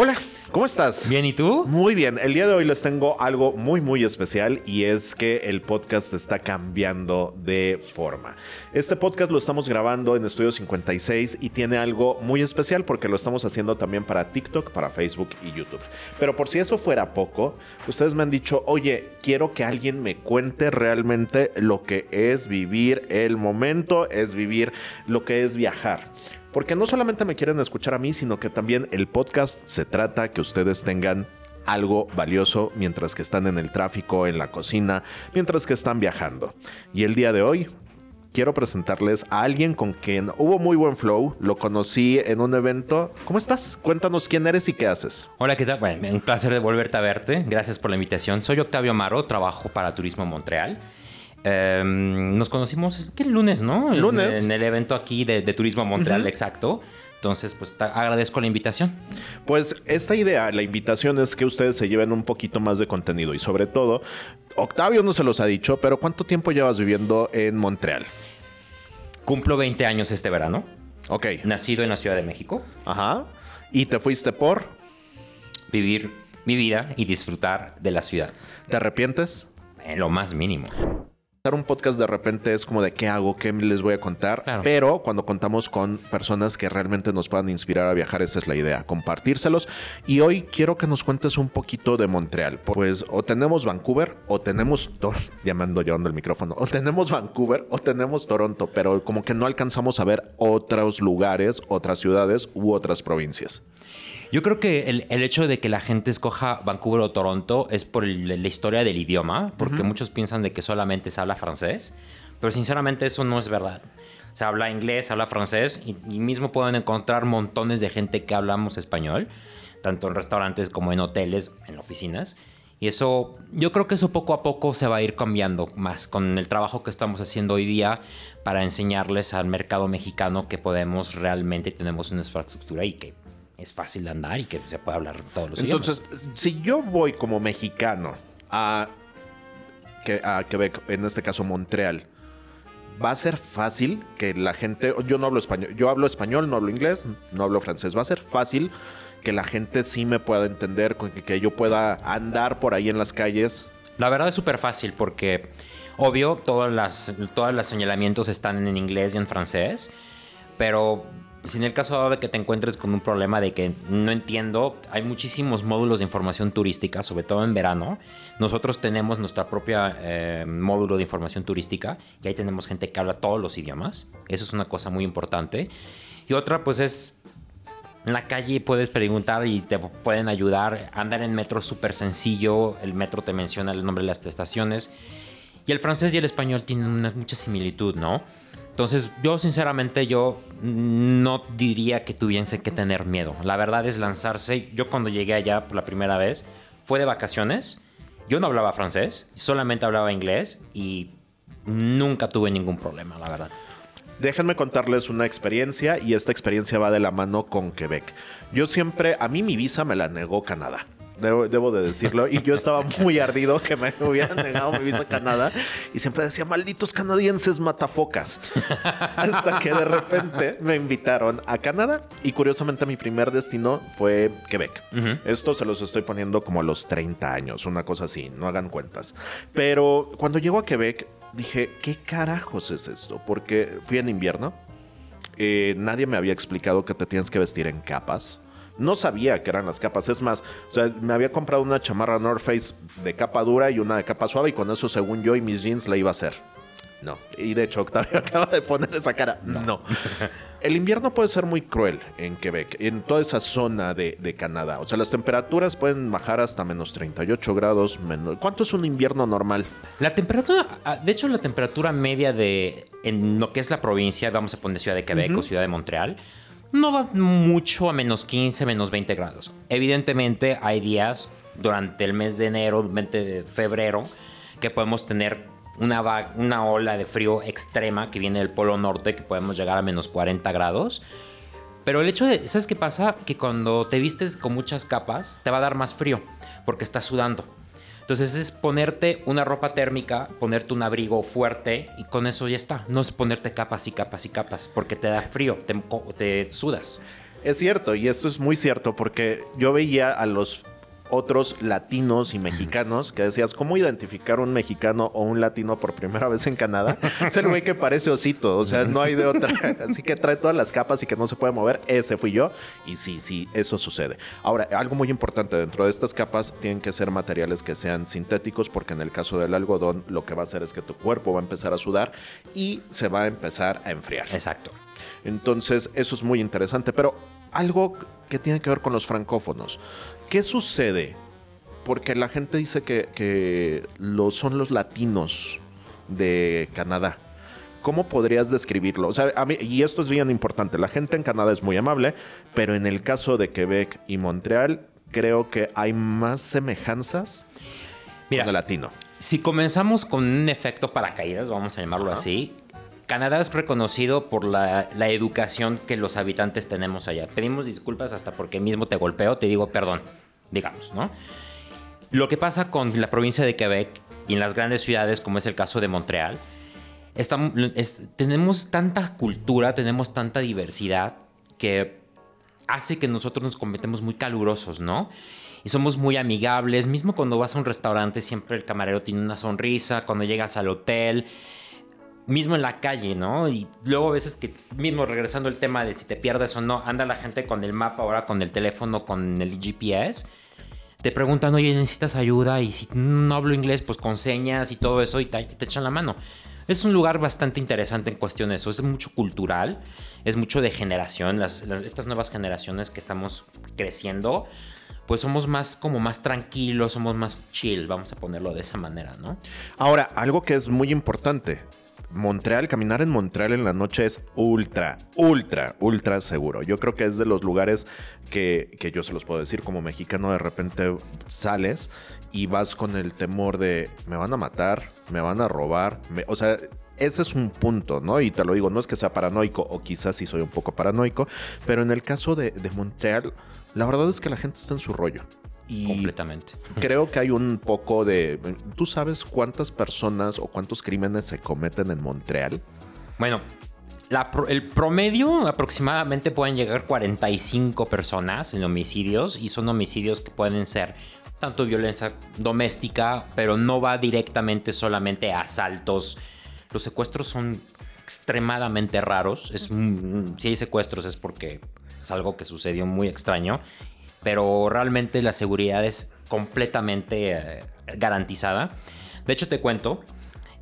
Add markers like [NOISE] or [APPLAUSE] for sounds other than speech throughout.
Hola, ¿cómo estás? Bien, ¿y tú? Muy bien. El día de hoy les tengo algo muy, muy especial y es que el podcast está cambiando de forma. Este podcast lo estamos grabando en Estudio 56 y tiene algo muy especial porque lo estamos haciendo también para TikTok, para Facebook y YouTube. Pero por si eso fuera poco, ustedes me han dicho, oye, quiero que alguien me cuente realmente lo que es vivir el momento, es vivir lo que es viajar. Porque no solamente me quieren escuchar a mí, sino que también el podcast se trata que ustedes tengan algo valioso mientras que están en el tráfico, en la cocina, mientras que están viajando. Y el día de hoy quiero presentarles a alguien con quien hubo muy buen flow. Lo conocí en un evento. ¿Cómo estás? Cuéntanos quién eres y qué haces. Hola, ¿qué tal? Bueno, un placer de volverte a verte. Gracias por la invitación. Soy Octavio Amaro, trabajo para Turismo Montreal. Em, nos conocimos, ¿qué lunes, no? Lunes. En, el evento aquí de, Turismo Montreal, exacto. Entonces, pues agradezco la invitación. Pues esta idea, la invitación es que ustedes se lleven un poquito más de contenido y sobre todo, Octavio no se los ha dicho, pero ¿cuánto tiempo llevas viviendo en Montreal? Cumplo 20 años este verano. Ok. Nacido en la Ciudad de México. Ajá. ¿Y te fuiste por? Vivir mi vida y disfrutar de la ciudad. ¿Te arrepientes? En lo más mínimo un podcast de repente es como de qué hago, qué les voy a contar, pero cuando contamos con personas que realmente nos puedan inspirar a viajar, esa es la idea, compartírselos. Y hoy quiero que nos cuentes un poquito de Montreal, pues o tenemos Vancouver o tenemos, llamando, [LAUGHS] llevando el micrófono, o tenemos Vancouver o tenemos Toronto, pero como que no alcanzamos a ver otros lugares, otras ciudades u otras provincias. Yo creo que el, hecho de que la gente escoja Vancouver o Toronto es por la historia del idioma, porque muchos piensan de que solamente se habla francés, pero sinceramente eso no es verdad. Se habla inglés, se habla francés y, mismo pueden encontrar montones de gente que hablamos español, tanto en restaurantes como en hoteles, en oficinas. Y eso, yo creo que eso poco a poco se va a ir cambiando más con el trabajo que estamos haciendo hoy día para enseñarles al mercado mexicano que podemos realmente tenemos una infraestructura y que es fácil de andar y que se puede hablar todos los Entonces, si yo voy como mexicano a, a Quebec, en este caso Montreal, va a ser fácil que la gente, yo no hablo español, yo hablo español, no hablo inglés, no hablo francés, va a ser fácil que la gente sí me pueda entender, que yo pueda andar por ahí en las calles. La verdad es súper fácil porque, obvio, todas las, todos los señalamientos están en inglés y en francés, pero si en el caso de que te encuentres con un problema de que no entiendo, hay muchísimos módulos de información turística, sobre todo en verano. Nosotros tenemos nuestra propia eh, módulo de información turística y ahí tenemos gente que habla todos los idiomas. Eso es una cosa muy importante. Y otra, pues es en la calle puedes preguntar y te pueden ayudar. Andar en metro es súper sencillo. El metro te menciona el nombre de las estaciones. Y el francés y el español tienen una, mucha similitud, ¿no? Entonces, yo sinceramente yo no diría que tuviese que tener miedo. La verdad es lanzarse. Yo cuando llegué allá por la primera vez fue de vacaciones. Yo no hablaba francés, solamente hablaba inglés y nunca tuve ningún problema, la verdad. Déjenme contarles una experiencia y esta experiencia va de la mano con Quebec. Yo siempre, a mí mi visa me la negó Canadá debo, de decirlo. Y yo estaba muy ardido que me hubieran negado mi visa a Canadá. Y siempre decía, malditos canadienses matafocas. Hasta que de repente me invitaron a Canadá. Y curiosamente mi primer destino fue Quebec. Esto se los estoy poniendo como a los 30 años, una cosa así, no hagan cuentas. Pero cuando llego a Quebec, dije, ¿qué carajos es esto? Porque fui en invierno. Eh, nadie me había explicado que te tienes que vestir en capas. No sabía que eran las capas. Es más, o sea, me había comprado una chamarra North Face de capa dura y una de capa suave y con eso, según yo y mis jeans, la iba a hacer. No. Y de hecho, Octavio [LAUGHS] acaba de poner esa cara. No. El invierno puede ser muy cruel en Quebec, en toda esa zona de, Canadá. O sea, las temperaturas pueden bajar hasta menos 38 grados. Menos. ¿Cuánto es un invierno normal? La temperatura, ah, de hecho, la temperatura media de en lo que es la provincia, vamos a poner Ciudad de Quebec o Ciudad de Montreal, no va mucho a menos 15, menos 20 grados. Evidentemente hay días durante el mes de enero, 20 de febrero, que podemos tener una, una ola de frío extrema que viene del Polo Norte, que podemos llegar a menos 40 grados. Pero el hecho de, ¿sabes qué pasa? Que cuando te vistes con muchas capas, te va a dar más frío, porque estás sudando. Entonces es ponerte una ropa térmica, ponerte un abrigo fuerte y con eso ya está. No es ponerte capas y capas y capas porque te da frío, te, te sudas. Es cierto, y esto es muy cierto, porque yo veía a los otros latinos y mexicanos que decías, ¿cómo identificar un mexicano o un latino por primera vez en Canadá? Es el güey que parece osito, o sea, no hay de otra. [LAUGHS] Así que trae todas las capas y que no se puede mover. Ese fui yo. Y sí, sí, eso sucede. Ahora, algo muy importante dentro de estas capas tienen que ser materiales que sean sintéticos, porque en el caso del algodón, lo que va a hacer es que tu cuerpo va a empezar a sudar y se va a empezar a enfriar. Exacto. Entonces, eso es muy interesante. Pero algo que tiene que ver con los francófonos. ¿Qué sucede? Porque la gente dice que, que son los latinos de Canadá. ¿Cómo podrías describirlo? O sea, a mí, y esto es bien importante, la gente en Canadá es muy amable, pero en el caso de Quebec y Montreal, creo que hay más semejanzas Mira, con el latino. Si comenzamos con un efecto paracaídas, vamos a llamarlo así, Canadá es reconocido por la, educación que los habitantes tenemos allá. Pedimos disculpas hasta porque mismo te golpeo, te digo perdón, digamos, ¿no? Lo que pasa con la provincia de Quebec y en las grandes ciudades, como es el caso de Montreal, tenemos tanta cultura, tenemos tanta diversidad que hace que nosotros nos convirtamos muy calurosos, ¿no? Y somos muy amigables. Mismo cuando vas a un restaurante, siempre el camarero tiene una sonrisa. Cuando llegas al hotel, mismo en la calle, ¿no? Y luego a veces que, mismo regresando al tema de si te pierdes o no, anda la gente con el mapa, ahora con el teléfono, con el GPS. Te preguntan, oye, ¿necesitas ayuda? Y si no hablo inglés, pues con señas y todo eso, y te, te echan la mano. Es un lugar bastante interesante en cuestión de eso. Es mucho cultural, es mucho de generación. Las, las, estas nuevas generaciones que estamos creciendo, pues somos más como más tranquilos, somos más chill, vamos a ponerlo de esa manera, ¿no? Ahora, algo que es muy importante, Montreal, caminar en Montreal en la noche es ultra, ultra, ultra seguro. Yo creo que es de los lugares que, que, yo se los puedo decir como mexicano, de repente sales y vas con el temor de me van a matar, me van a robar, o sea... Ese es un punto, ¿no? Y te lo digo, no es que sea paranoico, o quizás sí soy un poco paranoico, pero en el caso de, de Montreal, la verdad es que la gente está en su rollo. Y Completamente. Creo que hay un poco de... ¿Tú sabes cuántas personas o cuántos crímenes se cometen en Montreal? Bueno, la, el promedio aproximadamente pueden llegar 45 personas en homicidios y son homicidios que pueden ser tanto violencia doméstica, pero no va directamente solamente a asaltos. Los secuestros son extremadamente raros. Es, si hay secuestros es porque es algo que sucedió muy extraño pero realmente la seguridad es completamente eh, garantizada. De hecho, te cuento,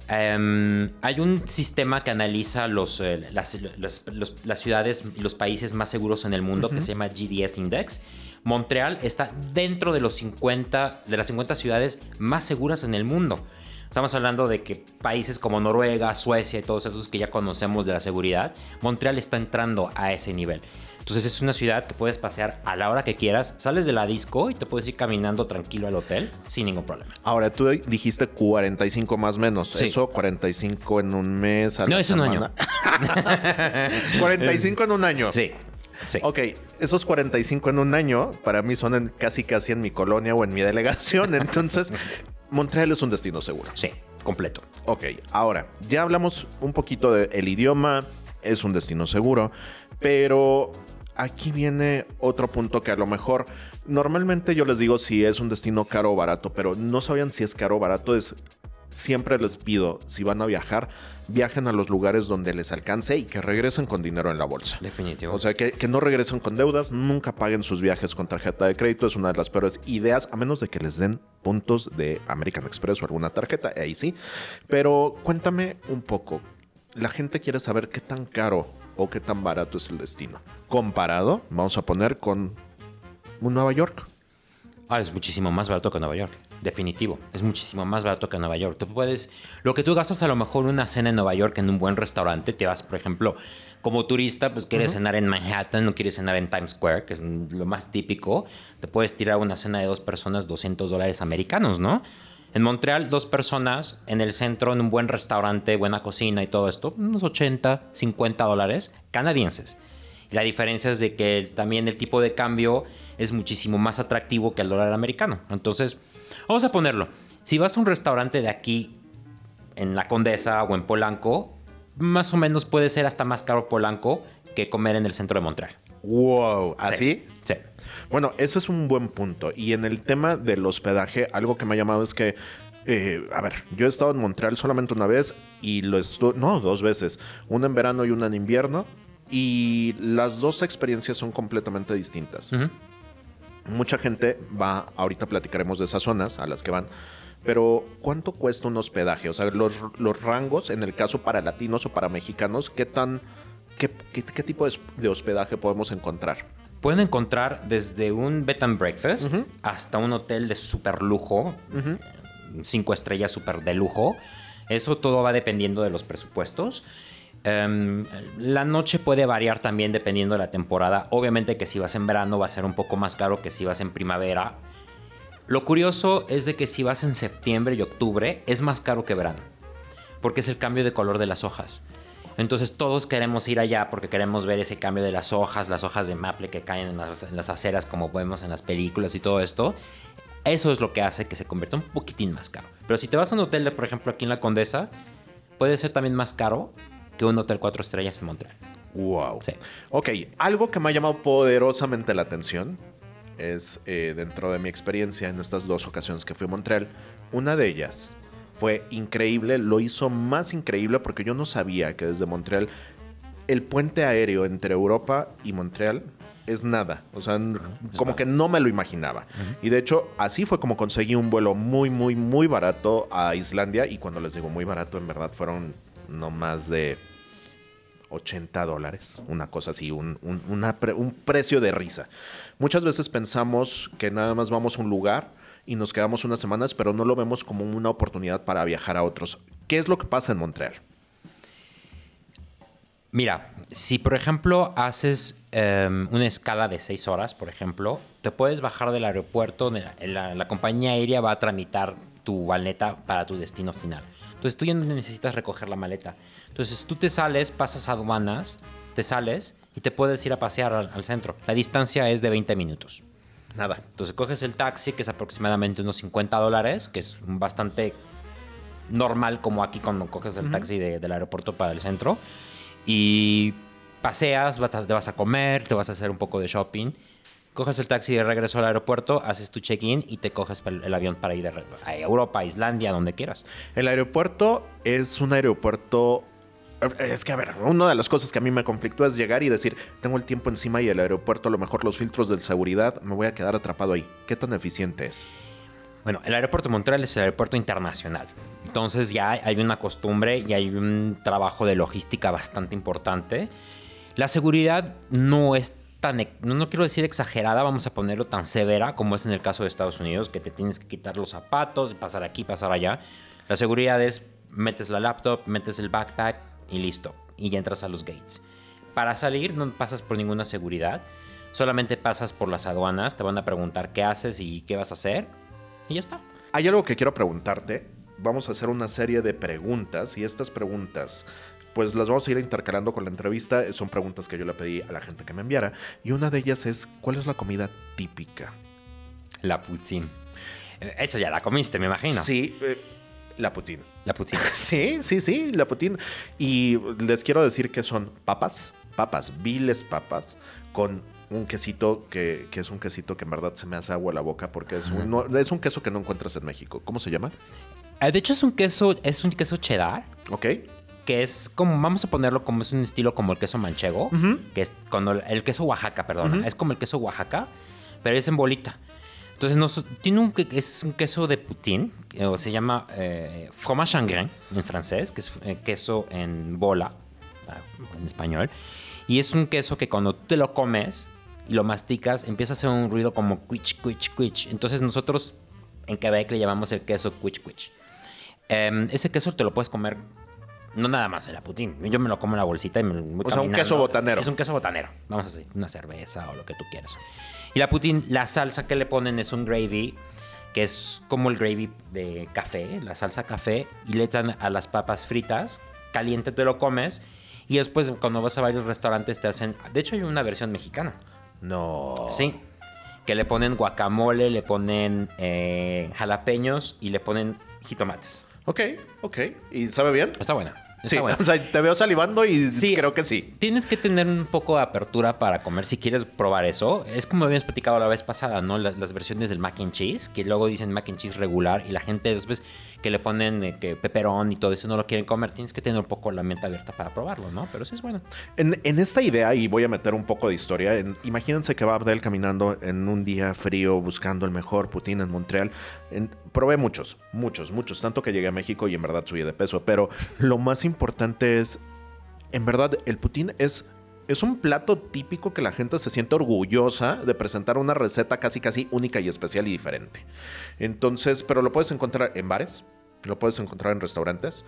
eh, hay un sistema que analiza los, eh, las, los, los, las, ciudades y los países más seguros en el mundo uh -huh. que se llama GDS Index. Montreal está dentro de, los 50, de las 50 ciudades más seguras en el mundo. Estamos hablando de que países como Noruega, Suecia y todos esos que ya conocemos de la seguridad, Montreal está entrando a ese nivel. Entonces es una ciudad que puedes pasear a la hora que quieras, sales de la disco y te puedes ir caminando tranquilo al hotel sin ningún problema. Ahora, tú dijiste 45 más menos. Sí. Eso, 45 en un mes. no, es un año. [LAUGHS] 45 en un año. Sí. Sí. Ok, esos 45 en un año para mí son en, casi casi en mi colonia o en mi [LAUGHS] delegación. Entonces, Montreal es un destino seguro. Sí, completo. Ok, ahora, ya hablamos un poquito del de idioma, es un destino seguro, pero aquí viene otro punto que a lo mejor normalmente yo les digo si es un destino caro o barato, pero no sabían si es caro o barato. Es siempre les pido, si van a viajar, viajen a los lugares donde les alcance y que regresen con dinero en la bolsa. Definitivo. O sea, que, que, no regresen con deudas, nunca paguen sus viajes con tarjeta de crédito, es una de las peores ideas, a menos de que les den puntos de American Express o alguna tarjeta, ahí sí. Pero cuéntame un poco, la gente quiere saber qué tan caro o qué tan barato es el destino. Comparado, vamos a poner con un Nueva York. Ah, es muchísimo más barato que Nueva York. Definitivo. Es muchísimo más barato que Nueva York. Tú puedes. Lo que tú gastas a lo mejor una cena en Nueva York en un buen restaurante, te vas, por ejemplo, como turista, pues quieres uh -huh. cenar en Manhattan, no quieres cenar en Times Square, que es lo más típico. Te puedes tirar una cena de dos personas, 200 dólares americanos, ¿no? En Montreal, dos personas en el centro, en un buen restaurante, buena cocina y todo esto, unos 80, 50 dólares canadienses. Y la diferencia es de que también el tipo de cambio es muchísimo más atractivo que el dólar americano. Entonces, vamos a ponerlo. Si vas a un restaurante de aquí, en la Condesa o en Polanco, más o menos puede ser hasta más caro Polanco que comer en el centro de Montreal. Wow, ¿así? Sí. Bueno, eso es un buen punto. Y en el tema del hospedaje, algo que me ha llamado es que, eh, a ver, yo he estado en Montreal solamente una vez y lo estuve, no, dos veces, una en verano y una en invierno. Y las dos experiencias son completamente distintas. Mucha gente va, ahorita platicaremos de esas zonas a las que van, pero ¿cuánto cuesta un hospedaje? O sea, los, los rangos, en el caso para latinos o para mexicanos, ¿qué tan, qué, qué- qué tipo de hospedaje podemos encontrar? Pueden encontrar desde un bed and breakfast hasta un hotel de super lujo, cinco estrellas super de lujo. Eso todo va dependiendo de los presupuestos. Em, la noche puede variar también dependiendo de la temporada. Obviamente que si vas en verano va a ser un poco más caro que si vas en primavera. Lo curioso es de que si vas en septiembre y octubre es más caro que verano, porque es el cambio de color de las hojas. Entonces todos queremos ir allá porque queremos ver ese cambio de las hojas, las hojas de maple que caen en las, en las aceras como vemos en las películas y todo esto. Eso es lo que hace que se convierta un poquitín más caro. Pero si te vas a un hotel, de, por ejemplo, aquí en la Condesa, puede ser también más caro que un hotel cuatro estrellas en Montreal. Wow. Sí. Ok, algo que me ha llamado poderosamente la atención es eh, dentro de mi experiencia en estas dos ocasiones que fui a Montreal, una de ellas fue increíble, lo hizo más increíble porque yo no sabía que desde Montreal el puente aéreo entre Europa y Montreal es nada, o sea, como que no me lo imaginaba. Y de hecho, así fue como conseguí un vuelo muy, muy, muy barato a Islandia y cuando les digo muy barato, en verdad fueron no más de 80 dólares, una cosa así, un, un- una pre- un precio de risa. Muchas veces pensamos que nada más vamos a un lugar y nos quedamos unas semanas, pero no lo vemos como una oportunidad para viajar a otros. ¿Qué es lo que pasa en Montreal? Mira, si por ejemplo haces em, una escala de seis horas, por ejemplo, te puedes bajar del aeropuerto, la, la- la compañía aérea va a tramitar tu maleta para tu destino final. Entonces tú ya no necesitas recoger la maleta. Entonces tú te sales, pasas aduanas, te sales y te puedes ir a pasear al, al centro. La distancia es de 20 minutos. Nada. Entonces coges el taxi, que es aproximadamente unos 50 dólares, que es bastante normal como aquí cuando coges el taxi de- del aeropuerto para el centro. Y paseas, te vas a comer, te vas a hacer un poco de shopping. Coges el taxi de regreso al aeropuerto, haces tu check-in y te coges el, avión para ir a Europa, a Islandia, donde quieras. El aeropuerto es un aeropuerto... Es que, a ver, una de las cosas que a mí me conflictó es llegar y decir, tengo el tiempo encima y el aeropuerto, a lo mejor los filtros de seguridad, me voy a quedar atrapado ahí. ¿Qué tan eficiente es? Bueno, el aeropuerto de Montreal es el aeropuerto internacional. Entonces ya hay una costumbre y hay un trabajo de logística bastante importante. La seguridad no es tan, no, no quiero decir exagerada, vamos a ponerlo tan severa como es en el caso de Estados Unidos, que te tienes que quitar los zapatos, pasar aquí, pasar allá. La seguridad es, metes la laptop, metes el backpack y listo. Y ya entras a los gates. Para salir no pasas por ninguna seguridad, solamente pasas por las aduanas, te van a preguntar qué haces y qué vas a hacer y ya está. Hay algo que quiero preguntarte. Vamos a hacer una serie de preguntas y estas preguntas, pues las vamos a ir intercalando con la entrevista. Son preguntas que yo le pedí a la gente que me enviara. Y una de ellas es, ¿cuál es la comida típica? La poutine. Eh, Eso ya la comiste, me imagino. Sí, eh, la poutine. La poutine. [LAUGHS] Sí, sí, sí, la poutine. Y les quiero decir que son papas, papas, viles papas, con un quesito que, que es un quesito que en verdad se me hace agua a la boca porque es un, no- es un queso que no encuentras en México. ¿Cómo se llama? Eh, De hecho, es un queso, es un queso cheddar, ¿Ok? que es como, vamos a ponerlo como es un estilo como el queso manchego, que es cuando el, el queso Oaxaca, perdón, es como el queso Oaxaca, pero es en bolita. Entonces, nos- tiene un, es un queso de poutine, que, o se llama eh, fromage chagrin en francés, que es eh, queso en bola, ah, en español. Y es un queso que cuando te lo comes y lo masticas, empieza a hacer un ruido como quich, quich, quich. Entonces, nosotros en Quebec le llamamos el queso quich, quich. Em, ese queso te lo puedes comer no nada más en la poutine. Yo me lo como en la bolsita y me voy O sea, un queso botanero. Es un queso botanero. Vamos a decir, una cerveza o lo que tú quieras. Y la poutine, la salsa que le ponen es un gravy, que es como el gravy de café, la salsa café, y le echan a las papas fritas, caliente te lo comes, y después cuando vas a varios restaurantes te hacen... De hecho hay una versión mexicana. No. Sí. Que le ponen guacamole, le ponen eh, jalapeños y le ponen jitomates. Ok, ok. ¿Y sabe bien? Está buena. Sí, bueno. o sea, te veo salivando y Sí. creo que sí. Tienes que tener un poco de apertura para comer si quieres probar eso. Es como habíamos platicado la vez pasada, ¿no? Las, las versiones del mac and cheese, que luego dicen mac and cheese regular y la gente después que le ponen eh, que peperón y todo eso no lo quieren comer. Tienes que tener un poco la mente abierta para probarlo, ¿no? Pero sí es bueno. En, en esta idea, y voy a meter un poco de historia, en- imagínense que va Abdel caminando en un día frío buscando el mejor Putin en Montreal. En- probé muchos, muchos, muchos, tanto que llegué a México y en verdad subí de peso. Pero lo más importante es, en verdad, el Putin es... Es un plato típico que la gente se siente orgullosa de presentar una receta casi casi única y especial y diferente. Entonces, pero lo puedes encontrar en bares, lo puedes encontrar en restaurantes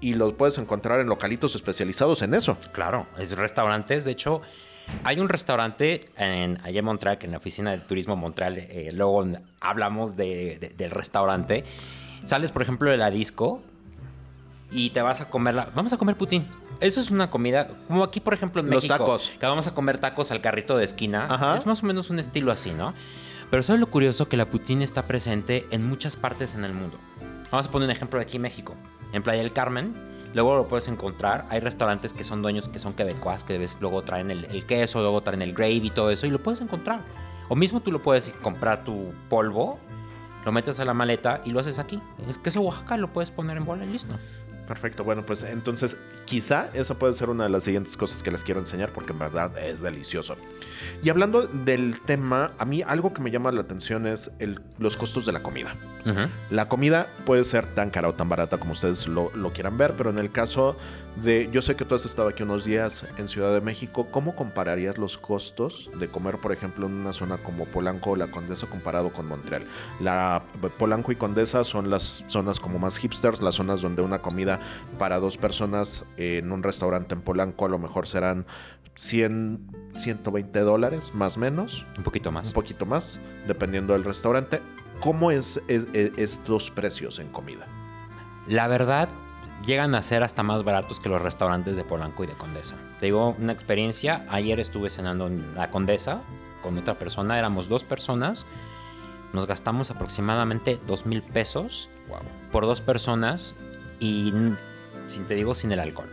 y lo puedes encontrar en localitos especializados en eso. Claro, es restaurantes. De hecho, hay un restaurante en, allá en Montreal, en la oficina de turismo Montreal, eh, luego hablamos de- de- del restaurante. Sales, por ejemplo, de la disco y te vas a comer la... Vamos a comer putín. Eso es una comida, como aquí, por ejemplo, en Los México. tacos. Que vamos a comer tacos al carrito de esquina. Ajá. Es más o menos un estilo así, ¿no? Pero ¿sabes lo curioso? Que la poutine está presente en muchas partes en el mundo. Vamos a poner un ejemplo de aquí en México. En Playa del Carmen, luego lo puedes encontrar. Hay restaurantes que son dueños que son quebecuas, que ves, luego traen el, el queso, luego traen el gravy y todo eso, y lo puedes encontrar. O mismo tú lo puedes comprar tu polvo, lo metes a la maleta y lo haces aquí. Es queso Oaxaca, lo puedes poner en bola y listo. Perfecto, bueno, pues entonces quizá esa puede ser una de las siguientes cosas que les quiero enseñar porque en verdad es delicioso. Y hablando del tema, a mí algo que me llama la atención es el- los costos de la comida. La comida puede ser tan cara o tan barata como ustedes lo, lo quieran ver, pero en el caso de, yo sé que tú has estado aquí unos días en Ciudad de México, ¿cómo compararías los costos de comer, por ejemplo, en una zona como Polanco o la Condesa comparado con Montreal? La Polanco y Condesa son las zonas como más hipsters, las zonas donde una comida para dos personas en un restaurante en Polanco a lo mejor serán 100, 120 dólares, más o menos Un poquito más. un poquito más, dependiendo del restaurante. ¿Cómo es, es- es- estos precios en comida? La verdad, llegan a ser hasta más baratos que los restaurantes de Polanco y de Condesa. Te digo una experiencia. Ayer estuve cenando en la Condesa con otra persona. Éramos dos personas. Nos gastamos aproximadamente dos mil pesos por dos personas y sin te digo sin el alcohol.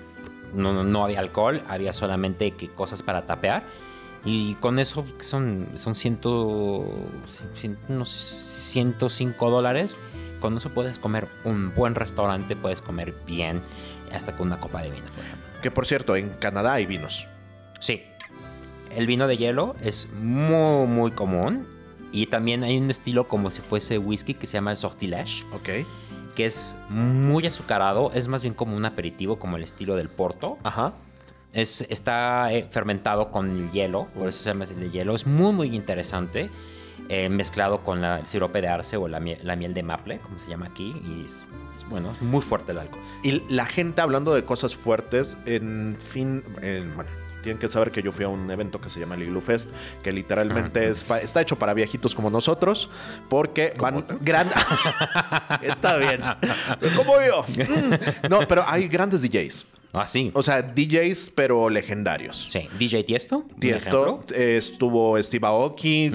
No, no, no había alcohol, había solamente que cosas para tapear. Y con eso son, son ciento, cien- unos 105 dólares. Con eso puedes comer un buen restaurante, puedes comer bien, hasta con una copa de vino, por ejemplo. Que por cierto, en Canadá hay vinos. Sí. El vino de hielo es muy, muy común. Y también hay un estilo como si fuese whisky que se llama el sortilège, Ok. que es muy azucarado. Es más bien como un aperitivo, como el estilo del porto. Ajá. Es, está eh, fermentado con el hielo, por eso se llama el hielo. Es muy, muy interesante. Eh, mezclado con la- el sirope de arce o la miel, la miel de maple, como se llama aquí. Y es, es, bueno, es muy fuerte el alcohol. Y la gente hablando de cosas fuertes, en fin, en- bueno, tienen que saber que yo fui a un evento que se llama el Igloo Fest, que literalmente es pa- está hecho para viejitos como nosotros, porque van grandes... [LAUGHS] está bien. Como yo. Mm. No, pero hay grandes DJs. Ah, sí. O sea, DJs, pero legendarios. Sí, DJ Tiesto. Tiesto, eh, estuvo Steve Aoki,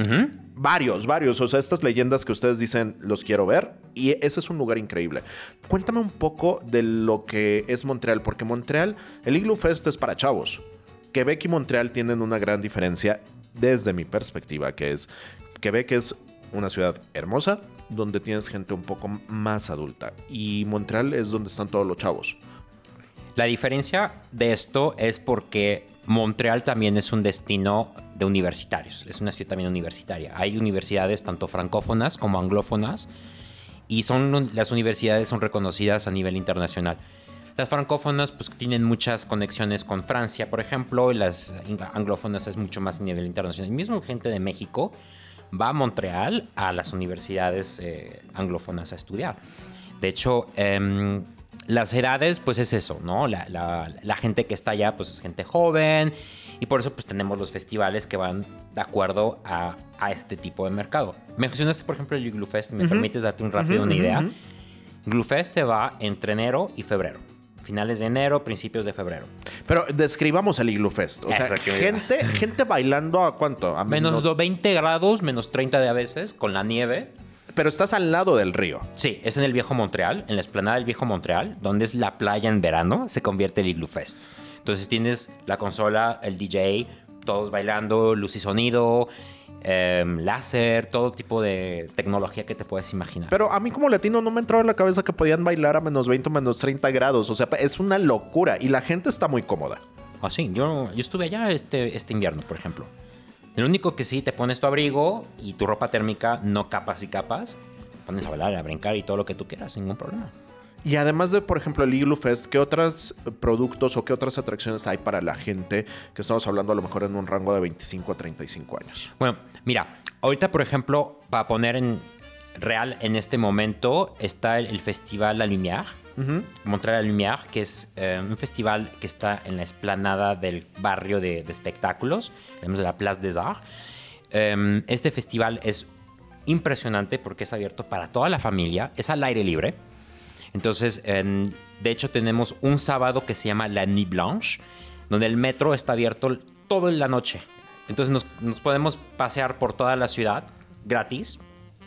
varios, varios. O sea, estas leyendas que ustedes dicen los quiero ver. Y ese es un lugar increíble. Cuéntame un poco de lo que es Montreal, porque Montreal, el Igloo Fest es para chavos. Quebec y Montreal tienen una gran diferencia desde mi perspectiva, que es Quebec es una ciudad hermosa donde tienes gente un poco más adulta y Montreal es donde están todos los chavos. La diferencia de esto es porque Montreal también es un destino de universitarios. Es una ciudad también universitaria. Hay universidades tanto francófonas como anglófonas y son las universidades son reconocidas a nivel internacional. Las francófonas pues tienen muchas conexiones con Francia, por ejemplo, y las anglófonas es mucho más a nivel internacional. Y mismo gente de México va a Montreal a las universidades eh, anglófonas a estudiar. De hecho, em, las edades, pues es eso, ¿no? La, la- la gente que está allá, pues es gente joven. Y por eso, pues tenemos los festivales que van de acuerdo a, a este tipo de mercado. Mencionaste, por ejemplo, el Igloo Fest. ¿Me permites darte un rápido una idea? Igloo Fest se va entre enero y febrero. Finales de enero, principios de febrero. Pero describamos el Igloo Fest. O sea, gente, gente bailando a cuánto? A Menos do- 20 grados, menos 30 de a veces, con la nieve. Pero estás al lado del río. Sí, es en el Viejo Montreal, en la esplanada del Viejo Montreal, donde es la playa en verano, se convierte el Igloo Fest. Entonces tienes la consola, el DJ, todos bailando, luz y sonido, em, láser, todo tipo de tecnología que te puedes imaginar. Pero a mí como latino no me entró en la cabeza que podían bailar a menos 20 o menos 30 grados. O sea, es una locura y la gente está muy cómoda. Ah, sí, yo, yo estuve allá este, este invierno, por ejemplo. El único que sí, te pones tu abrigo y tu ropa térmica, no capas y capas. Pones a bailar, a brincar y todo lo que tú quieras, sin ningún problema. Y además de, por ejemplo, el Igloo Fest, ¿qué otros productos o qué otras atracciones hay para la gente que estamos hablando a lo mejor en un rango de 25 a 35 años? Bueno, mira, ahorita, por ejemplo, para poner en real en este momento, está el, Festival La Lumière, Montreal La Lumière, que es eh, un festival que está en la esplanada del barrio de, espectáculos, tenemos la Place des Arts. Em, este festival es impresionante porque es abierto para toda la familia, es al aire libre entonces, de hecho, tenemos un sábado que se llama la Nuit Blanche, donde el metro está abierto toda la noche. Entonces nos, podemos pasear por toda la ciudad gratis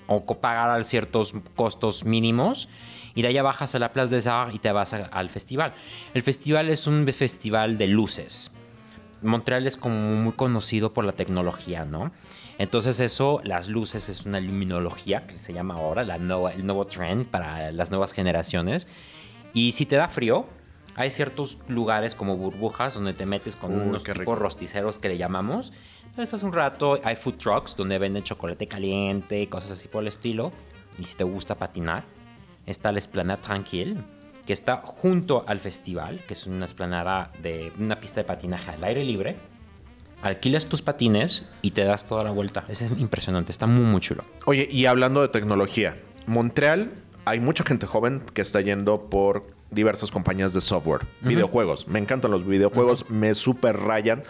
o pagar ciertos costos mínimos y de allá bajas a la Place des Arts y te vas al festival. El festival es un festival de luces. Montreal es como muy conocido por la tecnología, ¿no? Entonces eso, las luces es una luminología que se llama ahora, la nueva, el nuevo trend para las nuevas generaciones. Y si te da frío, hay ciertos lugares como burbujas donde te metes con unos tipos rosticeros que le llamamos. Estás un rato, hay food trucks donde venden chocolate caliente y cosas así por el estilo. Y si te gusta patinar, está la Esplanade Tranquille, que está junto al festival, que es una esplanada de una pista de patinaje al aire libre alquilas tus patines y te das toda la vuelta. Es impresionante, está muy, muy chulo. Oye, y hablando de tecnología, Montreal, hay mucha gente joven que está yendo por diversas compañías de software, videojuegos. Me encantan los videojuegos, me super rayan.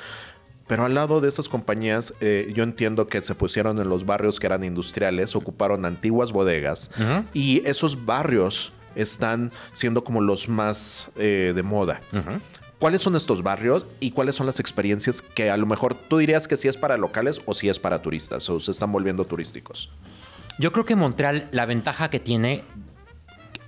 Pero al lado de esas compañías, eh, yo entiendo que se pusieron en los barrios que eran industriales, ocuparon antiguas bodegas y esos barrios están siendo como los más eh, de moda. ¿Cuáles son estos barrios y cuáles son las experiencias que a lo mejor tú dirías que sí es para locales o sí es para turistas o se están volviendo turísticos? Yo creo que Montreal, la ventaja que tiene,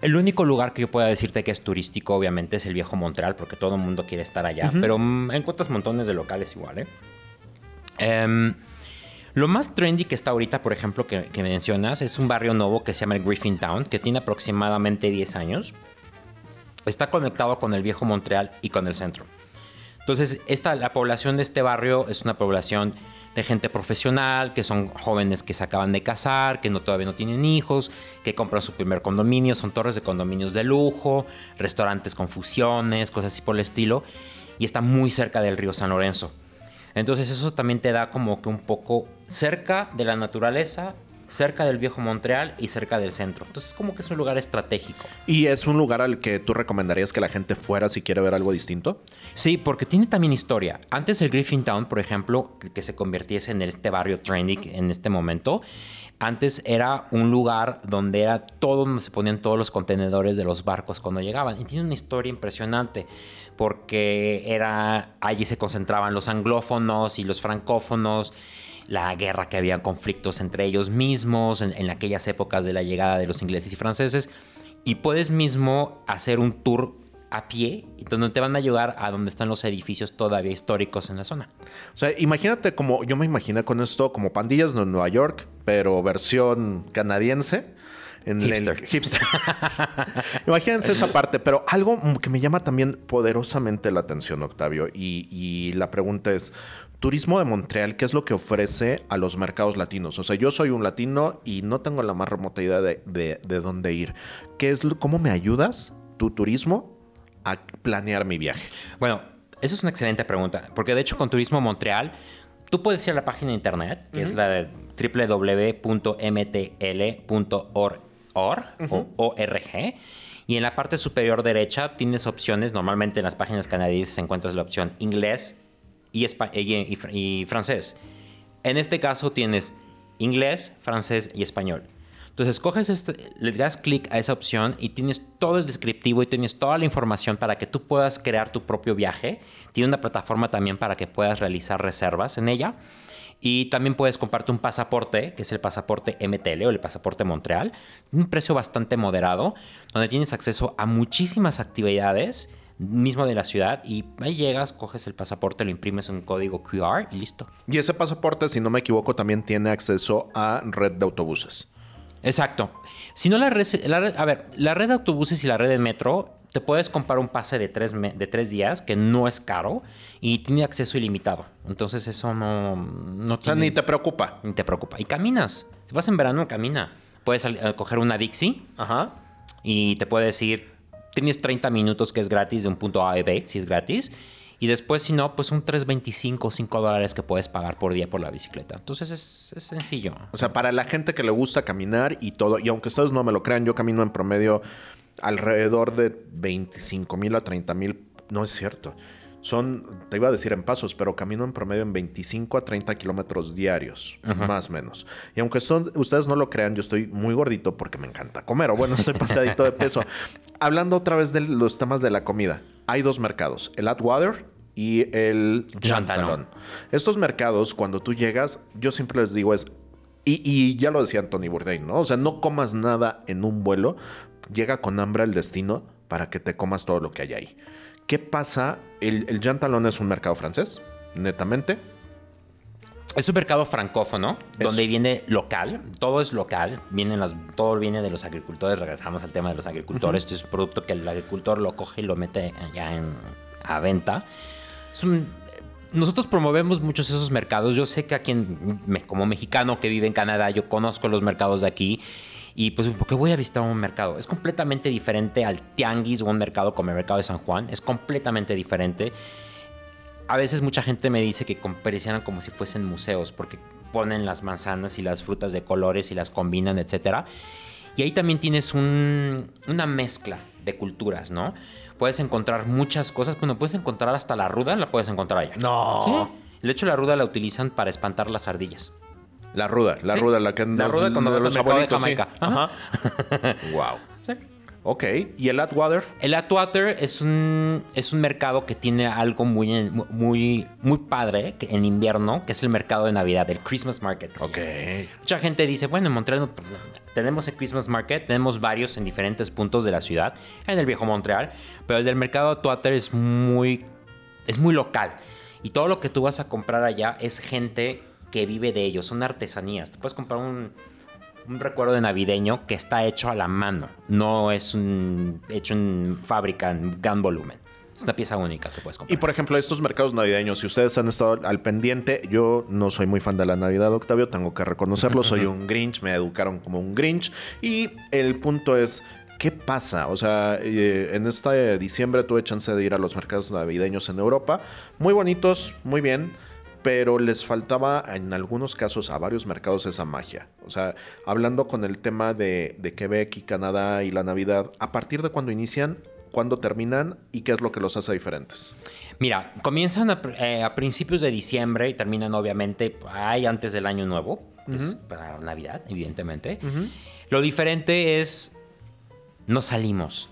el único lugar que yo pueda decirte que es turístico, obviamente, es el viejo Montreal, porque todo el mundo quiere estar allá, pero encuentras montones de locales igual, ¿eh? Em, lo más trendy que está ahorita, por ejemplo, que, que, mencionas, es un barrio nuevo que se llama el Griffin Town, que tiene aproximadamente 10 años está conectado con el viejo Montreal y con el centro. Entonces, esta, la población de este barrio es una población de gente profesional, que son jóvenes que se acaban de casar, que no, todavía no tienen hijos, que compran su primer condominio, son torres de condominios de lujo, restaurantes con fusiones, cosas así por el estilo, y está muy cerca del río San Lorenzo. Entonces eso también te da como que un poco cerca de la naturaleza cerca del viejo Montreal y cerca del centro. Entonces, como que es un lugar estratégico. ¿Y es un lugar al que tú recomendarías que la gente fuera si quiere ver algo distinto? Sí, porque tiene también historia. Antes el Griffin Town, por ejemplo, que, se convirtiese en este barrio trendy en este momento, antes era un lugar donde era todo donde se ponían todos los contenedores de los barcos cuando llegaban. Y tiene una historia impresionante porque era allí se concentraban los anglófonos y los francófonos la guerra que había conflictos entre ellos mismos en, aquellas épocas de la llegada de los ingleses y franceses. Y puedes mismo hacer un tour a pie, donde te van a llevar a donde están los edificios todavía históricos en la zona. O sea, imagínate como, yo me imaginé con esto como pandillas de Nueva York, pero versión canadiense. En hipster. el hipster. [LAUGHS] Imagínense esa parte, pero algo que me llama también poderosamente la atención, Octavio, y, y la pregunta es, Turismo de Montreal, ¿qué es lo que ofrece a los mercados latinos? O sea, yo soy un latino y no tengo la más remota idea de, dónde ir. ¿Qué es, ¿Cómo me ayudas, tu turismo, a planear mi viaje? Bueno, esa es una excelente pregunta, porque de hecho con Turismo Montreal, tú puedes ir a la página de internet, que es la de www.mtl.org o y en la parte superior derecha tienes opciones, normalmente en las páginas canadienses encuentras la opción inglés, y, francés. En este caso tienes inglés, francés y español. Entonces coges este, le das clic a esa opción y tienes todo el descriptivo y tienes toda la información para que tú puedas crear tu propio viaje. Tiene una plataforma también para que puedas realizar reservas en ella. Y también puedes comprarte un pasaporte, que es el pasaporte MTL o el pasaporte Montreal, un precio bastante moderado, donde tienes acceso a muchísimas actividades mismo de la ciudad y ahí llegas, coges el pasaporte, lo imprimes en un código QR y listo. Y ese pasaporte, si no me equivoco, también tiene acceso a red de autobuses. Exacto. Si no la red, a ver, la red de autobuses y la red de metro, te puedes comprar un pase de tres, de tres días que no es caro y tiene acceso ilimitado. Entonces eso no, no O sea, ni te preocupa. ni te preocupa. Y caminas. Si vas en verano, camina. Puedes eh, coger una Dixie Ajá. y te puedes ir. Tienes 30 minutos que es gratis de un punto A a B, si es gratis. Y después, si no, pues un 3.25, 5 dólares que puedes pagar por día por la bicicleta. Entonces es, es sencillo. O sea, para la gente que le gusta caminar y todo, y aunque ustedes no me lo crean, yo camino en promedio alrededor de 25 mil a 30 mil. No es cierto. Son, te iba a decir en pasos, pero camino en promedio en 25 a 30 kilómetros diarios, más o menos. Y aunque son, ustedes no lo crean, yo estoy muy gordito porque me encanta comer, o bueno, estoy [LAUGHS] pasadito de peso. Hablando otra vez de los temas de la comida, hay dos mercados, el Atwater y el Jean Jean Talon. Talon. Estos mercados, cuando tú llegas, yo siempre les digo es, y, y ya lo decía Anthony Bourdain, ¿no? O sea, no comas nada en un vuelo, llega con hambre al destino para que te comas todo lo que hay ahí. ¿Qué pasa? El, el Jean Talon es un mercado francés, netamente. Es un mercado francófono, donde viene local, todo es local, vienen las, todo viene de los agricultores, regresamos al tema de los agricultores, este es un producto que el agricultor lo coge y lo mete ya en, a venta. Es un- nosotros promovemos muchos esos mercados, yo sé que aquí en- como mexicano que vive en Canadá, yo conozco los mercados de aquí y pues ¿por qué voy a visitar un mercado? Es completamente diferente al tianguis o un mercado como el mercado de San Juan, es completamente diferente a veces mucha gente me dice que parecieran como si fuesen museos porque ponen las manzanas y las frutas de colores y las combinan, etc. Y ahí también tienes un- una mezcla de culturas, ¿no? Puedes encontrar muchas cosas. Bueno, puedes encontrar hasta la ruda, la puedes encontrar allá. No. Sí. De hecho, la ruda la utilizan para espantar las ardillas. La ruda, la Sí. ruda, la que La ruda cuando vas al mercado de Jamaica. Ajá. wow. [LAUGHS] Ok. ¿Y el Atwater? El Atwater es un, es un mercado que tiene algo muy, muy, muy padre que en invierno, que es el mercado de Navidad, el Christmas Market. que Ok. Mucha gente dice, bueno, en Montreal no- tenemos el Christmas Market, tenemos varios en diferentes puntos de la ciudad, en el viejo Montreal, pero el del mercado Atwater es muy, es muy local. Y todo lo que tú vas a comprar allá es gente que vive de ellos, son artesanías. Te puedes comprar un, un recuerdo de navideño que está hecho a la mano, no es un, hecho en fábrica en gran volumen. Es una pieza única que puedes comprar. Y por ejemplo, estos mercados navideños, si ustedes han estado al pendiente, yo no soy muy fan de la Navidad, Octavio, tengo que reconocerlo, soy [LAUGHS] un Grinch, me educaron como un Grinch. Y el punto es, ¿qué pasa? O sea, eh, en este diciembre tuve chance de ir a los mercados navideños en Europa, muy bonitos, muy bien. Pero les faltaba en algunos casos a varios mercados esa magia. O sea, hablando con el tema de, de Quebec y Canadá y la Navidad, ¿a partir de cuándo inician? ¿Cuándo terminan? ¿Y qué es lo que los hace diferentes? Mira, comienzan a, eh, a principios de diciembre y terminan obviamente ahí antes del año nuevo, que es para Navidad, evidentemente. Lo diferente es no salimos.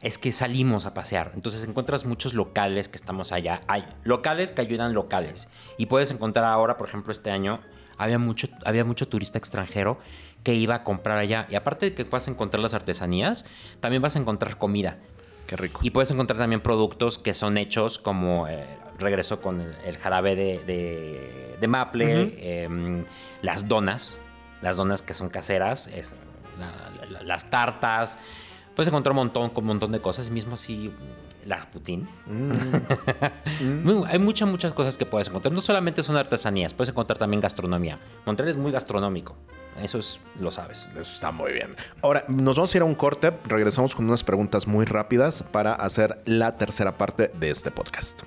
Es que salimos a pasear. Entonces encuentras muchos locales que estamos allá. Hay locales que ayudan locales. Y puedes encontrar ahora, por ejemplo, este año, había mucho, había mucho turista extranjero que iba a comprar allá. Y aparte de que vas a encontrar las artesanías, también vas a encontrar comida. Qué rico. Y puedes encontrar también productos que son hechos como, eh, regreso con el, el jarabe de, de- de maple, em, las donas, las donas que son caseras, es, la- la- las tartas. Puedes encontrar un montón, con un montón de cosas, mismo así la putín. Muy- [LAUGHS] Hay muchas, muchas cosas que puedes encontrar. No solamente son artesanías, puedes encontrar también gastronomía. Montreal es muy gastronómico. Eso es, lo sabes. Eso está muy bien. Ahora, nos vamos a ir a un corte. Regresamos con unas preguntas muy rápidas para hacer la tercera parte de este podcast.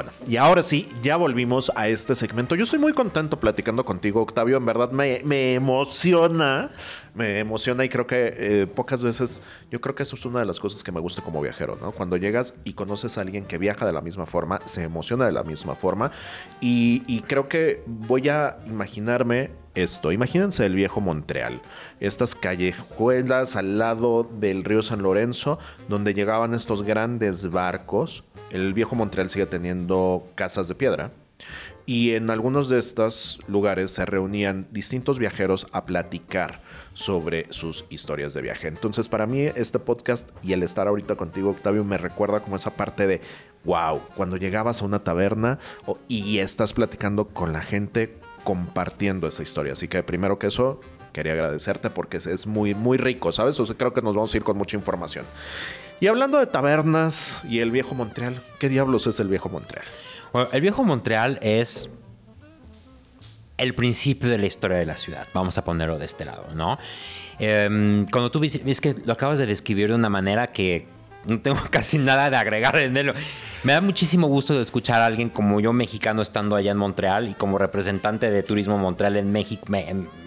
Bueno, y ahora sí, ya volvimos a este segmento. Yo estoy muy contento platicando contigo, Octavio. En verdad me, me emociona. Me emociona y creo que eh, pocas veces, yo creo que eso es una de las cosas que me gusta como viajero, ¿no? Cuando llegas y conoces a alguien que viaja de la misma forma, se emociona de la misma forma. Y, y creo que voy a imaginarme esto. Imagínense el viejo Montreal. Estas callejuelas al lado del río San Lorenzo, donde llegaban estos grandes barcos. El viejo Montreal sigue teniendo casas de piedra. Y en algunos de estos lugares se reunían distintos viajeros a platicar sobre sus historias de viaje. Entonces, para mí, este podcast y el estar ahorita contigo, Octavio, me recuerda como esa parte de wow, cuando llegabas a una taberna y estás platicando con la gente compartiendo esa historia. Así que primero que eso, quería agradecerte porque es muy, muy rico, ¿sabes? O sea, creo que nos vamos a ir con mucha información. Y hablando de tabernas y el viejo Montreal, ¿qué diablos es el viejo Montreal? Bueno, el viejo Montreal es el principio de la historia de la ciudad. Vamos a ponerlo de este lado, ¿no? Em, cuando tú ves, que lo acabas de describir de una manera que no tengo [LAUGHS] casi nada de agregar en él. Me da muchísimo gusto de escuchar a alguien como yo, mexicano, estando allá en Montreal y como representante de Turismo Montreal en México.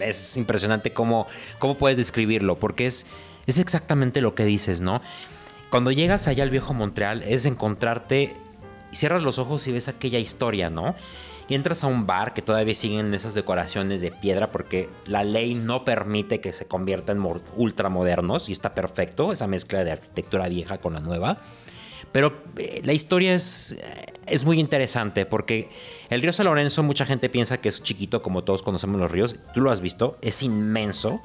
es impresionante cómo, cómo puedes describirlo, porque es, es exactamente lo que dices, ¿no? Cuando llegas allá al viejo Montreal es encontrarte, cierras los ojos y ves aquella historia, ¿no? Y entras a un bar que todavía siguen esas decoraciones de piedra porque la ley no permite que se conviertan en ultramodernos y está perfecto esa mezcla de arquitectura vieja con la nueva. Pero eh, la historia es, eh, es muy interesante porque el río San Lorenzo mucha gente piensa que es chiquito como todos conocemos los ríos. Tú lo has visto, es inmenso.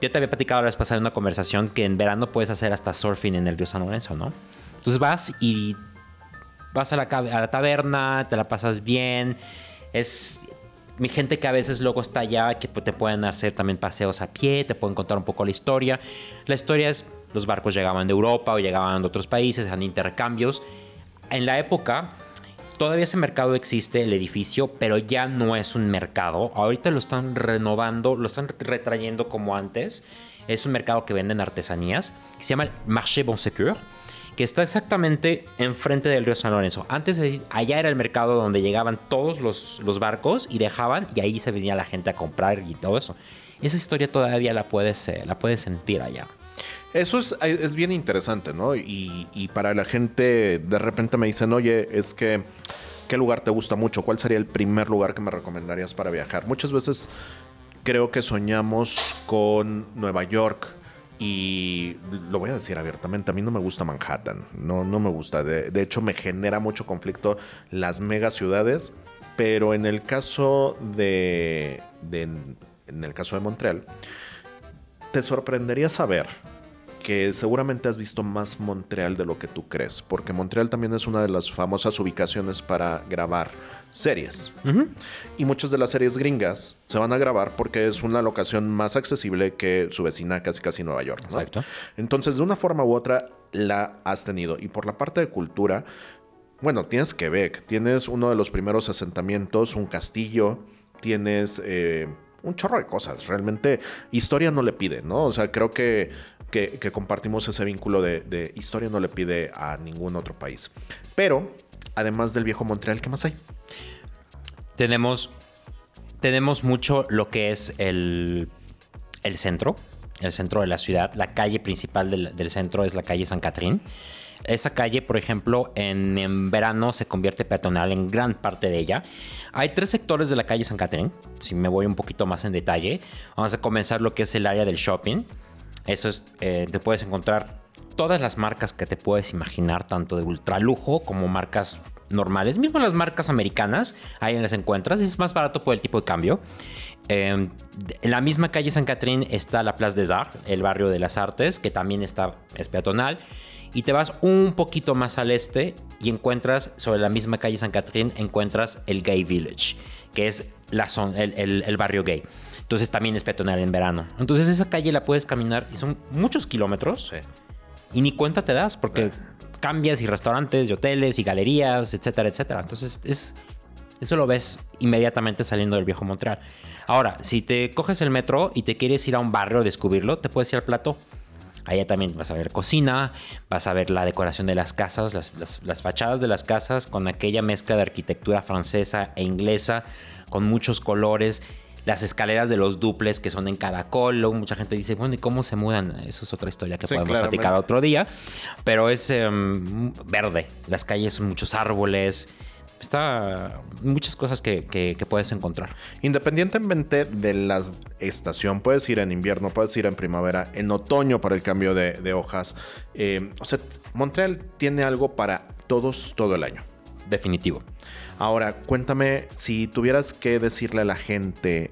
Yo te había platicado la vez pasada en una conversación que en verano puedes hacer hasta surfing en el río San Lorenzo, ¿no? Entonces vas y vas a la, a la taberna, te la pasas bien. Es mi gente que a veces luego está allá, que te pueden hacer también paseos a pie, te pueden contar un poco la historia. La historia es, los barcos llegaban de Europa o llegaban de otros países, han intercambios. En la época, todavía ese mercado existe, el edificio, pero ya no es un mercado. Ahorita lo están renovando, lo están retrayendo como antes. Es un mercado que venden artesanías, que se llama Marché Bon Secours que está exactamente enfrente del río San Lorenzo. Antes allá era el mercado donde llegaban todos los, los, barcos y dejaban y ahí se venía la gente a comprar y todo eso. Esa historia todavía la puedes, eh, la puedes sentir allá. Eso es, es bien interesante, ¿no? Y, y, para la gente, de repente me dicen, oye, es que, ¿qué lugar te gusta mucho? ¿Cuál sería el primer lugar que me recomendarías para viajar? Muchas veces creo que soñamos con Nueva York, y lo voy a decir abiertamente, a mí no me gusta Manhattan, no, no me gusta. De, hecho, me genera mucho conflicto las megaciudades, pero en el caso de, de, en el caso de Montreal, te sorprendería saber que seguramente has visto más Montreal de lo que tú crees, porque Montreal también es una de las famosas ubicaciones para grabar series. Y muchas de las series gringas se van a grabar porque es una locación más accesible que su vecina casi casi Nueva York. Entonces, de una forma u otra, la has tenido. Y por la parte de cultura, bueno, tienes Quebec, tienes uno de los primeros asentamientos, un castillo, tienes... Eh, un chorro de cosas. Realmente historia no le pide, ¿no? O sea, creo que que, compartimos ese vínculo de, historia no le pide a ningún otro país. Pero, además del viejo Montreal, ¿qué más hay? Tenemos, tenemos mucho lo que es el, el centro, el centro de la ciudad. La calle principal del, centro es la calle San Catrín. Esa calle, por ejemplo, en, en, verano se convierte peatonal en gran parte de ella. Hay tres sectores de la calle San Catrín. Si me voy un poquito más en detalle, vamos a comenzar lo que es el área del shopping. Eso es, eh, te puedes encontrar todas las marcas que te puedes imaginar, tanto de ultralujo como marcas normales. Mismo las marcas americanas, ahí las encuentras. Es más barato por el tipo de cambio. Em, en la misma calle San Catrín está la Place des Arts, el barrio de las artes, que también está, es peatonal. Y te vas un poquito más al este y encuentras, sobre la misma calle San Catrín, encuentras el Gay Village, que es la el barrio gay. Entonces también es peatonal en verano. Entonces esa calle la puedes caminar y son muchos kilómetros. Y ni cuenta te das porque cambias y restaurantes y hoteles y galerías, etcétera, etcétera. Entonces es, eso lo ves inmediatamente saliendo del viejo Montreal. Ahora, si te coges el metro y te quieres ir a un barrio a descubrirlo, te puedes ir al plato. Allá también vas a ver cocina, vas a ver la decoración de las casas, las, las fachadas de las casas con aquella mezcla de arquitectura francesa e inglesa, con muchos colores las escaleras de los duples que son en caracol. mucha gente dice, bueno, ¿y cómo se mudan? Eso es otra historia que podemos platicar otro día. Pero es em, verde. Las calles son muchos árboles. Está muchas cosas que, puedes encontrar. Independientemente de la estación, puedes ir en invierno, puedes ir en primavera, en otoño para el cambio de, hojas. Eh, o sea, Montreal tiene algo para todos todo el año. Definitivo. Ahora, cuéntame si tuvieras que decirle a la gente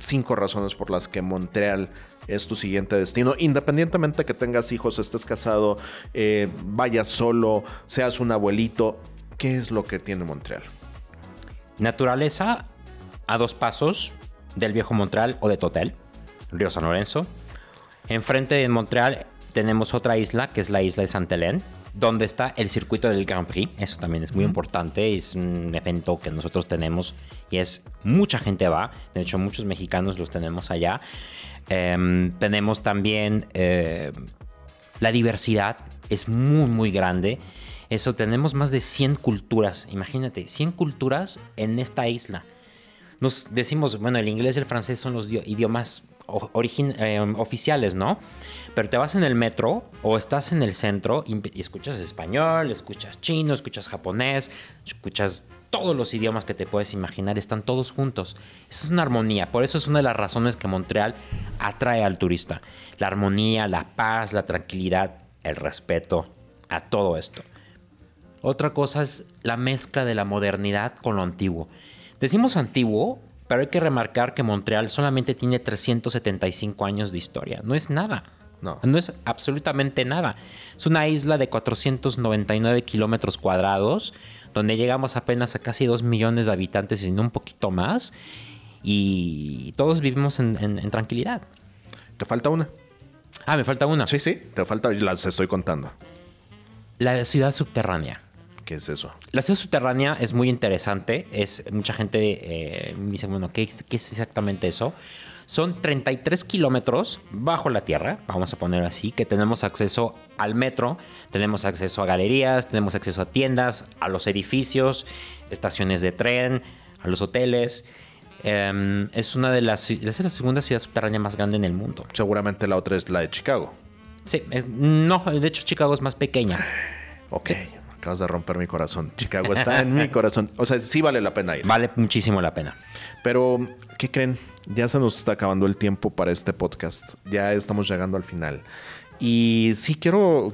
cinco razones por las que Montreal es tu siguiente destino, independientemente que tengas hijos, estés casado, eh, vayas solo, seas un abuelito, ¿qué es lo que tiene Montreal? Naturaleza a dos pasos del viejo Montreal o de Totel, Río San Lorenzo. Enfrente de Montreal tenemos otra isla, que es la isla de Saint Hélène, donde está el circuito del Grand Prix. Eso también es muy importante. Es un evento que nosotros tenemos y es mucha gente va. De hecho, muchos mexicanos los tenemos allá. Em, tenemos también eh, la diversidad. Es muy, muy grande. Eso, tenemos más de 100 culturas. Imagínate, 100 culturas en esta isla. Nos decimos, bueno, el inglés y el francés son los idiomas eh, oficiales, ¿no? Pero te vas en el metro o estás en el centro y, escuchas español, escuchas chino, escuchas japonés, escuchas todos los idiomas que te puedes imaginar, están todos juntos. Es una armonía, por eso es una de las razones que Montreal atrae al turista. La armonía, la paz, la tranquilidad, el respeto a todo esto. Otra cosa es la mezcla de la modernidad con lo antiguo. Decimos antiguo pero hay que remarcar que Montreal solamente tiene 375 años de historia. No es nada. No. No es absolutamente nada. Es una isla de 499 kilómetros cuadrados, donde llegamos apenas a casi 2 millones de habitantes, y un poquito más. Y todos vivimos en, tranquilidad. ¿Te falta una? Ah, me falta una. Sí, sí, te falta, las estoy contando. La ciudad subterránea. ¿Qué es eso? La ciudad subterránea es muy interesante. Es, mucha gente eh, dice, bueno, ¿qué, es exactamente eso? Son 33 kilómetros bajo la tierra, vamos a poner así, que tenemos acceso al metro, tenemos acceso a galerías, tenemos acceso a tiendas, a los edificios, estaciones de tren, a los hoteles. Em, es una de las es la segunda ciudad subterránea más grande en el mundo. Seguramente la otra es la de Chicago. Sí, no, de hecho Chicago es más pequeña. Ok. Acabas de romper mi corazón. Chicago está en mi corazón. O sea, sí vale la pena ir. Vale muchísimo la pena. Pero, ¿qué creen? Ya se nos está acabando el tiempo para este podcast. Ya estamos llegando al final. Y sí quiero,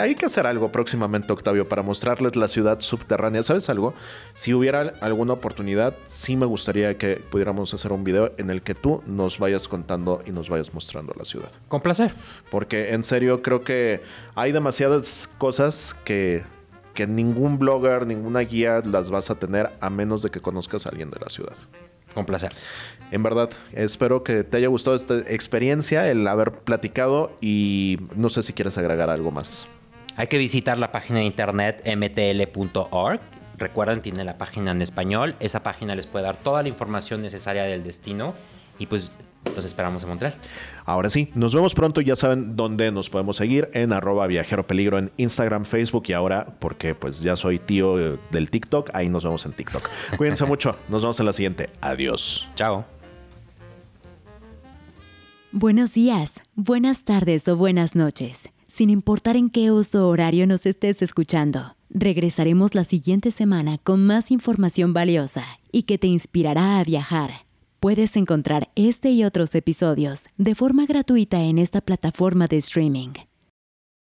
hay que hacer algo próximamente, Octavio, para mostrarles la ciudad subterránea. ¿Sabes algo? Si hubiera alguna oportunidad, sí me gustaría que pudiéramos hacer un video en el que tú nos vayas contando y nos vayas mostrando la ciudad. Con placer. Porque en serio creo que hay demasiadas cosas que que ningún blogger, ninguna guía las vas a tener a menos de que conozcas a alguien de la ciudad. Con placer. En verdad, espero que te haya gustado esta experiencia, el haber platicado y no sé si quieres agregar algo más. Hay que visitar la página de internet mtl.org. Recuerden, tiene la página en español. Esa página les puede dar toda la información necesaria del destino y pues los esperamos en Montreal. Ahora sí, nos vemos pronto. Ya saben dónde nos podemos seguir en arroba viajero peligro en Instagram, Facebook y ahora, porque pues ya soy tío del TikTok, ahí nos vemos en TikTok. Cuídense [LAUGHS] mucho. Nos vemos en la siguiente. Adiós. Chao. Buenos días, buenas tardes o buenas noches. Sin importar en qué uso horario nos estés escuchando, regresaremos la siguiente semana con más información valiosa y que te inspirará a viajar Puedes encontrar este y otros episodios de forma gratuita en esta plataforma de streaming.